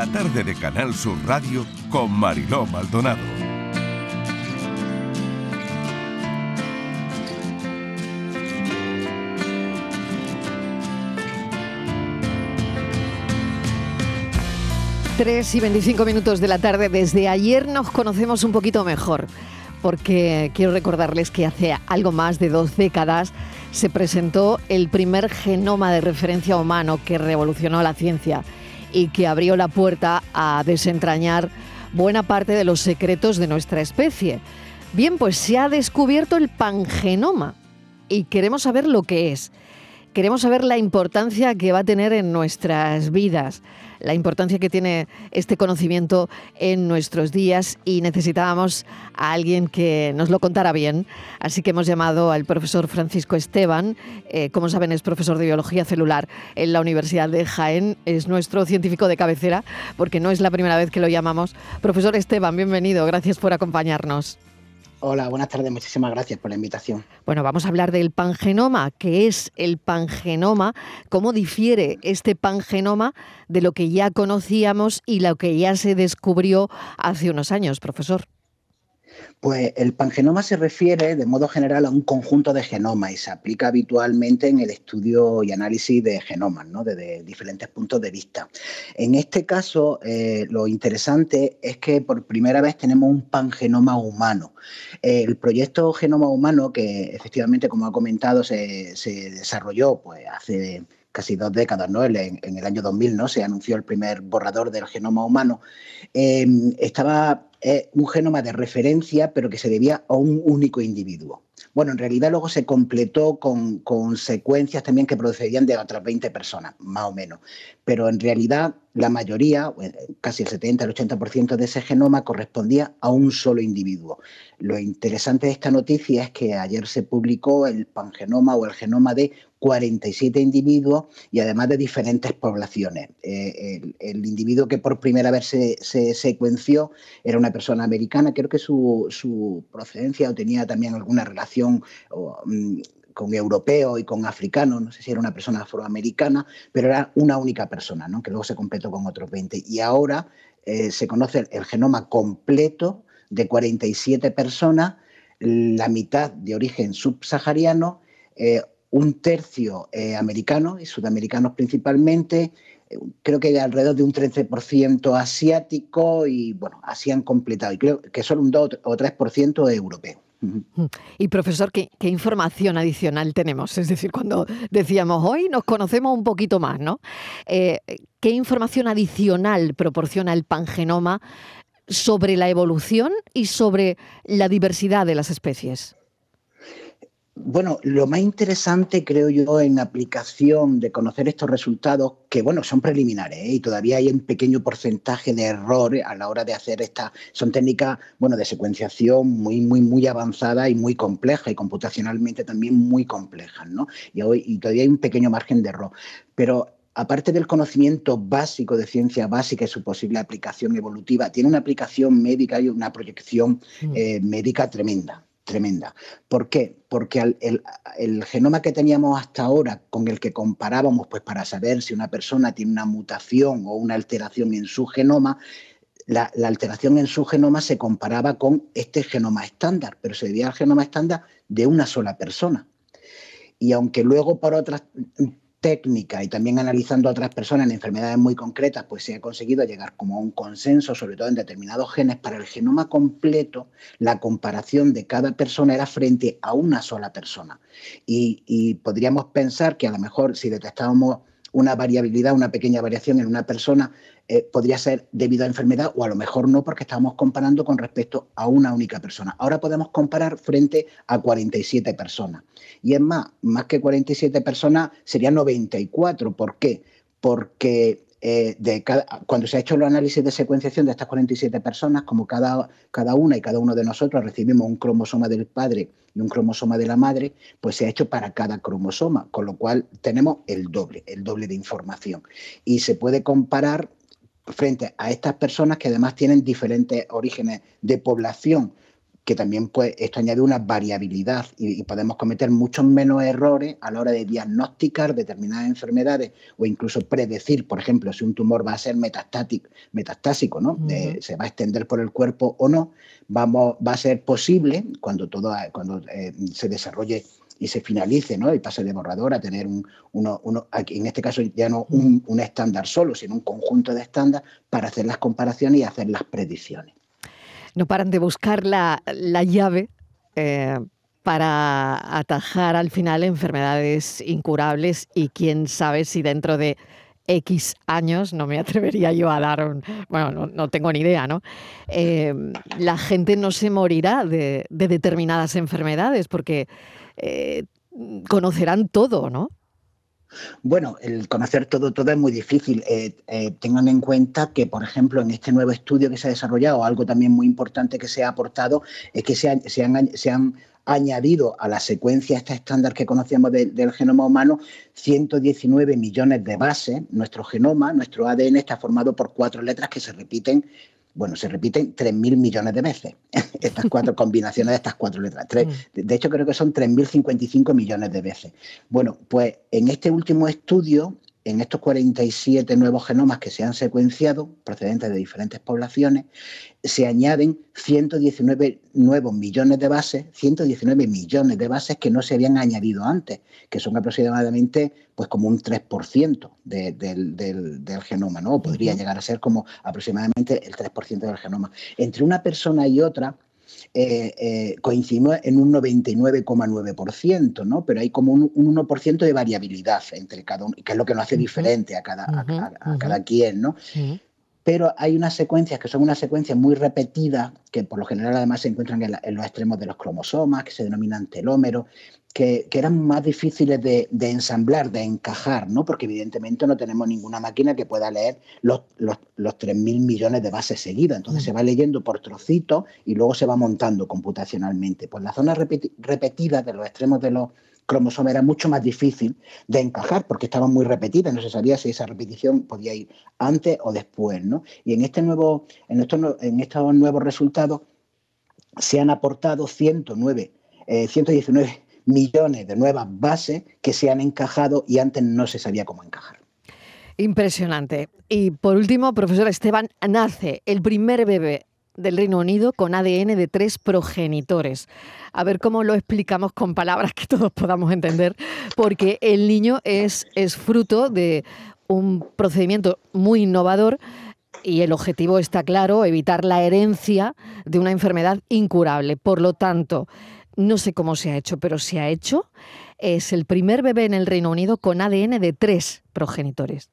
La tarde de Canal Sur Radio con Mariló Maldonado. Tres y 25 minutos de la tarde. Desde ayer nos conocemos un poquito mejor, porque quiero recordarles que hace algo más de dos décadas se presentó el primer genoma de referencia humano que revolucionó la ciencia y que abrió la puerta a desentrañar buena parte de los secretos de nuestra especie. Bien, pues se ha descubierto el pangenoma y queremos saber lo que es. Queremos saber la importancia que va a tener en nuestras vidas la importancia que tiene este conocimiento en nuestros días y necesitábamos a alguien que nos lo contara bien. Así que hemos llamado al profesor Francisco Esteban, eh, como saben es profesor de biología celular en la Universidad de Jaén, es nuestro científico de cabecera, porque no es la primera vez que lo llamamos. Profesor Esteban, bienvenido, gracias por acompañarnos. Hola, buenas tardes, muchísimas gracias por la invitación. Bueno, vamos a hablar del pangenoma. ¿Qué es el pangenoma? ¿Cómo difiere este pangenoma de lo que ya conocíamos y lo que ya se descubrió hace unos años, profesor? Pues el pangenoma se refiere de modo general a un conjunto de genomas y se aplica habitualmente en el estudio y análisis de genomas, ¿no? desde diferentes puntos de vista. En este caso, eh, lo interesante es que por primera vez tenemos un pangenoma humano. el proyecto Genoma Humano, que efectivamente, como ha comentado, se, desarrolló pues, hace casi dos décadas, ¿no? En, el año 2000, ¿no? Se anunció el primer borrador del genoma humano. Eh, estaba un genoma de referencia, pero que se debía a un único individuo. Bueno, en realidad luego se completó con, con, secuencias también que procedían de otras 20 personas, más o menos. Pero en realidad la mayoría, casi el 70, el 80% de ese genoma correspondía a un solo individuo. Lo interesante de esta noticia es que ayer se publicó el pangenoma o el genoma de 47 individuos y además de diferentes poblaciones. Eh, el, individuo que por primera vez se, secuenció era una persona americana, creo que su, procedencia o tenía también alguna relación mm, con europeos y con africanos, no sé si era una persona afroamericana, pero era una única persona, ¿no? que luego se completó con otros 20. Y ahora eh, se conoce el genoma completo de 47 personas, la mitad de origen subsahariano, eh, un tercio eh, americano y sudamericanos principalmente, eh, creo que alrededor de un 13% asiático y bueno, así han completado, y creo que solo un 2 o 3% europeo. Y profesor, ¿qué, información adicional tenemos? Es decir, cuando decíamos hoy nos conocemos un poquito más, ¿no? Eh, ¿Qué información adicional proporciona el pangenoma sobre la evolución y sobre la diversidad de las especies? Bueno, lo más interesante creo yo en aplicación de conocer estos resultados, que bueno, son preliminares ¿eh? y todavía hay un pequeño porcentaje de error a la hora de hacer estas, son técnicas, bueno, de secuenciación muy, muy, muy avanzadas y muy complejas y computacionalmente también muy complejas, ¿no? Y, hoy, y todavía hay un pequeño margen de error. Pero aparte del conocimiento básico de ciencia básica y su posible aplicación evolutiva, tiene una aplicación médica y una proyección mm. eh, médica tremenda tremenda. ¿Por qué? Porque el, genoma que teníamos hasta ahora, con el que comparábamos, pues para saber si una persona tiene una mutación o una alteración en su genoma, la, la, alteración en su genoma se comparaba con este genoma estándar, pero se debía al genoma estándar de una sola persona. Y aunque luego por otras técnica y también analizando a otras personas en enfermedades muy concretas, pues se ha conseguido llegar como a un consenso, sobre todo en determinados genes, para el genoma completo, la comparación de cada persona era frente a una sola persona. Y, y podríamos pensar que a lo mejor si detectábamos una variabilidad, una pequeña variación en una persona eh, podría ser debido a enfermedad o a lo mejor no porque estábamos comparando con respecto a una única persona. Ahora podemos comparar frente a 47 personas. Y es más, más que 47 personas serían 94. ¿Por qué? Porque eh, de cuando se ha hecho el análisis de secuenciación de estas 47 personas, como cada, cada una y cada uno de nosotros recibimos un cromosoma del padre y un cromosoma de la madre, pues se ha hecho para cada cromosoma, con lo cual tenemos el doble, el doble de información. Y se puede comparar frente a estas personas que además tienen diferentes orígenes de población que también pues, esto añade una variabilidad y, podemos cometer muchos menos errores a la hora de diagnosticar determinadas enfermedades o incluso predecir, por ejemplo, si un tumor va a ser metastásico, ¿no? se va a extender por el cuerpo o no, vamos, va a ser posible cuando, todo, cuando eh, se desarrolle y se finalice ¿no? y pase de borrador a tener un, uno, uno, en este caso ya no un, un estándar solo, sino un conjunto de estándares para hacer las comparaciones y hacer las predicciones no paran de buscar la, llave eh, para atajar al final enfermedades incurables y quién sabe si dentro de X años, no me atrevería yo a dar un, bueno, no, tengo ni idea, ¿no? Eh, la gente no se morirá de, determinadas enfermedades porque eh, conocerán todo, ¿no? Bueno, el conocer todo, todo es muy difícil. Eh, eh, tengan en cuenta que, por ejemplo, en este nuevo estudio que se ha desarrollado, algo también muy importante que se ha aportado es que se, han, añadido a la secuencia esta estándar que conocíamos del genoma humano 119 millones de bases. Nuestro genoma, nuestro ADN está formado por cuatro letras que se repiten bueno, se repiten 3.000 millones de veces estas cuatro combinaciones de estas cuatro letras. Mm. de hecho, creo que son 3.055 millones de veces. Bueno, pues en este último estudio en estos 47 nuevos genomas que se han secuenciado, procedentes de diferentes poblaciones, se añaden 119 nuevos millones de bases, 119 millones de bases que no se habían añadido antes, que son aproximadamente pues como un 3% del, genoma, ¿no? podría llegar a ser como aproximadamente el 3% del genoma. Entre una persona y otra, eh, eh, coincidimos en un 99,9%, ¿no? Pero hay como un, 1% de variabilidad entre cada uno, que es lo que nos hace diferente a cada, a, cada quien, ¿no? pero hay unas secuencias que son unas secuencias muy repetidas, que por lo general además se encuentran en, los extremos de los cromosomas, que se denominan telómeros, que, eran más difíciles de, ensamblar, de encajar, ¿no? porque evidentemente no tenemos ninguna máquina que pueda leer los, los, los 3.000 millones de bases seguidas. Entonces mm. se va leyendo por trocitos y luego se va montando computacionalmente. Pues las zonas repetidas de los extremos de los cromosoma era mucho más difícil de encajar porque estaban muy repetidas, no se sabía si esa repetición podía ir antes o después. ¿no? Y en, este nuevo, en, estos, en estos nuevos resultados se han aportado 109, 119 eh, millones de nuevas bases que se han encajado y antes no se sabía cómo encajar. Impresionante. Y por último, profesor Esteban, nace el primer bebé del Reino Unido con ADN de tres progenitores. A ver cómo lo explicamos con palabras que todos podamos entender, porque el niño es, es fruto de un procedimiento muy innovador y el objetivo está claro, evitar la herencia de una enfermedad incurable. Por lo tanto, no sé cómo se ha hecho, pero se ha hecho. Es el primer bebé en el Reino Unido con ADN de tres progenitores.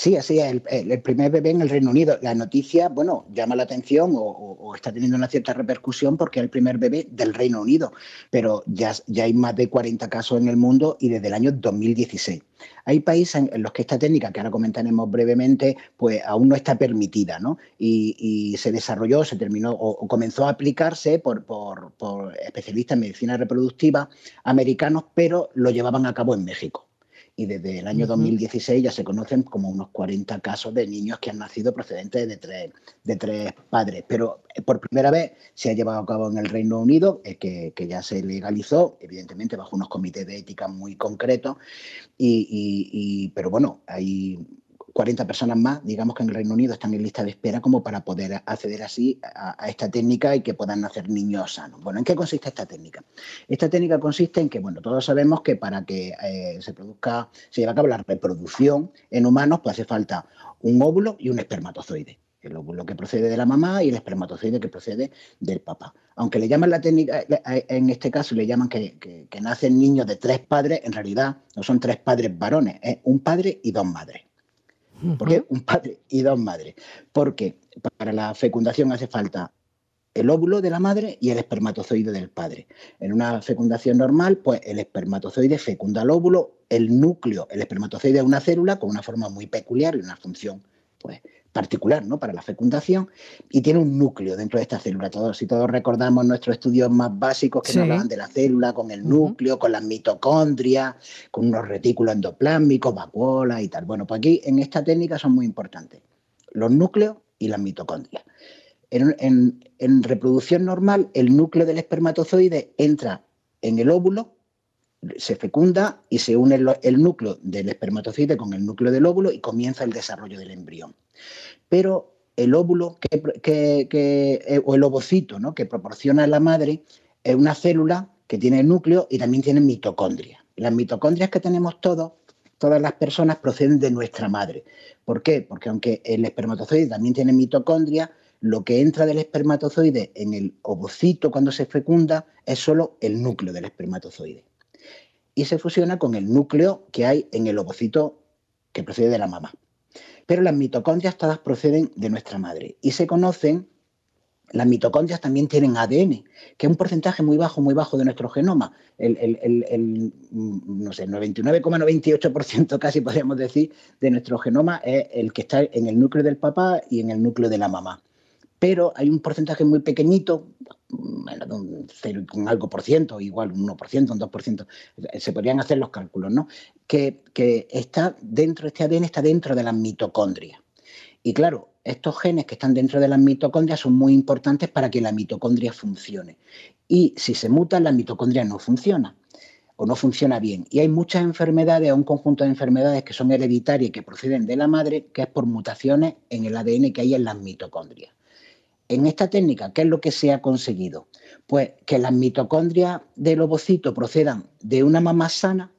Sí, así es, el, primer bebé en el Reino Unido. La noticia, bueno, llama la atención o, está teniendo una cierta repercusión porque es el primer bebé del Reino Unido, pero ya, ya hay más de 40 casos en el mundo y desde el año 2016. Hay países en los que esta técnica, que ahora comentaremos brevemente, pues aún no está permitida, ¿no? Y, se desarrolló, se terminó o, comenzó a aplicarse por, por especialistas en medicina reproductiva americanos, pero lo llevaban a cabo en México y desde el año 2016 ya se conocen como unos 40 casos de niños que han nacido procedentes de tres, de tres padres. Pero eh, por primera vez se ha llevado a cabo en el Reino Unido, eh, que, ya se legalizó, evidentemente bajo unos comités de ética muy concretos, y, pero bueno, hay 40 personas más, digamos que en el Reino Unido están en lista de espera como para poder acceder así a, esta técnica y que puedan nacer niños sanos. Bueno, ¿en qué consiste esta técnica? Esta técnica consiste en que, bueno, todos sabemos que para que eh, se produzca, se lleve a cabo la reproducción en humanos, pues hace falta un óvulo y un espermatozoide el óvulo que procede de la mamá y el espermatozoide que procede del papá. Aunque le llaman la técnica, en este caso le llaman que, que nacen niños de tres padres, en realidad no son tres padres varones, es un padre y dos madres. ¿Por qué? Un padre y dos madres. Porque para la fecundación hace falta el óvulo de la madre y el espermatozoide del padre. En una fecundación normal, pues el espermatozoide fecunda el óvulo, el núcleo, el espermatozoide es una célula con una forma muy peculiar y una función pues, particular ¿no? para la fecundación y tiene un núcleo dentro de esta célula. Todos, si todos recordamos nuestros estudios más básicos que nos hablaban de la célula, con el núcleo, con las mitocondrias, con unos retículos endoplásmicos, vacuolas y tal. Bueno, pues aquí en esta técnica son muy importantes los núcleos y las mitocondrias. en, reproducción normal, el núcleo del espermatozoide entra en el óvulo, se fecunda y se une el, núcleo del espermatozoide con el núcleo del óvulo y comienza el desarrollo del embrión. Pero el óvulo eh, o el ovocito ¿no? que proporciona la madre es una célula que tiene el núcleo y también tiene mitocondria. Las mitocondrias que tenemos todos, todas las personas proceden de nuestra madre. ¿Por qué? Porque aunque el espermatozoide también tiene mitocondria, lo que entra del espermatozoide en el ovocito cuando se fecunda es solo el núcleo del espermatozoide. Y se fusiona con el núcleo que hay en el ovocito que procede de la mamá. Pero las mitocondrias todas proceden de nuestra madre y se conocen las mitocondrias también tienen ADN, que es un porcentaje muy bajo, muy bajo de nuestro genoma. El, el no sé, 99,98% casi podríamos decir de nuestro genoma es el que está en el núcleo del papá y en el núcleo de la mamá pero hay un porcentaje muy pequeñito, un 0, un algo por ciento, igual un 1%, un 2%, se podrían hacer los cálculos, ¿no? Que, está dentro, este ADN está dentro de las mitocondrias. Y claro, estos genes que están dentro de las mitocondrias son muy importantes para que la mitocondria funcione. Y si se mutan, la mitocondria no funciona o no funciona bien. Y hay muchas enfermedades, un conjunto de enfermedades que son hereditarias y que proceden de la madre, que es por mutaciones en el ADN que hay en las mitocondrias. En esta técnica, ¿qué es lo que se ha conseguido? Pues que las mitocondrias del ovocito procedan de una mamá sana,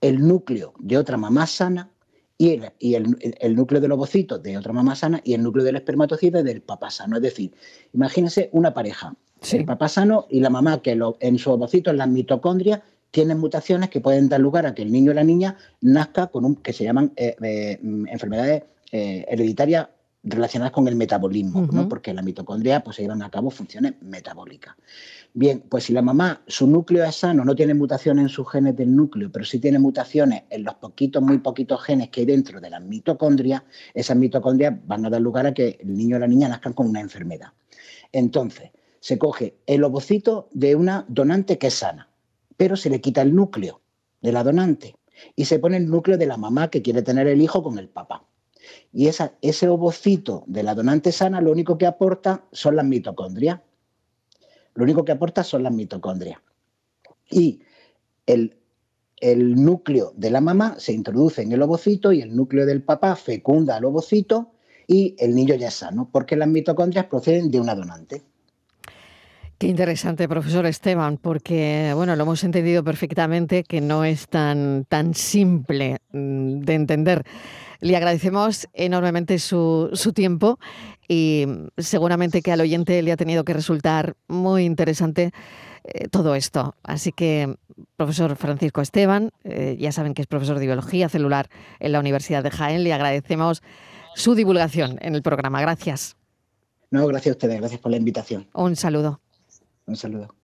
el núcleo de otra mamá sana y, el, núcleo del ovocito de otra mamá sana y el núcleo del espermatozoide del papá sano. Es decir, imagínense una pareja, el papá sano y la mamá que en su ovocito, en las mitocondrias, tienen mutaciones que pueden dar lugar a que el niño o la niña nazca con un que se llaman eh, eh, enfermedades eh, hereditarias relacionadas con el metabolismo, ¿no? porque la mitocondria pues, se llevan a cabo funciones metabólicas. Bien, pues si la mamá, su núcleo es sano, no tiene mutaciones en sus genes del núcleo, pero sí tiene mutaciones en los poquitos, muy poquitos genes que hay dentro de las mitocondrias, esas mitocondrias van a dar lugar a que el niño o la niña nazcan con una enfermedad. Entonces, se coge el ovocito de una donante que es sana, pero se le quita el núcleo de la donante y se pone el núcleo de la mamá que quiere tener el hijo con el papá. Y ese ovocito de la donante sana lo único que aporta son las mitocondrias. Lo único que aporta son las mitocondrias. Y el, el núcleo de la mamá se introduce en el ovocito y el núcleo del papá fecunda al ovocito y el niño ya es sano, porque las mitocondrias proceden de una donante. Qué interesante, profesor Esteban, porque bueno, lo hemos entendido perfectamente que no es tan, tan simple mm, de entender. Le agradecemos enormemente su, su tiempo y seguramente que al oyente le ha tenido que resultar muy interesante eh, todo esto. Así que, profesor Francisco Esteban, eh, ya saben que es profesor de biología celular en la Universidad de Jaén, le agradecemos su divulgación en el programa. Gracias. No, gracias a ustedes, gracias por la invitación. Un saludo. Un saludo.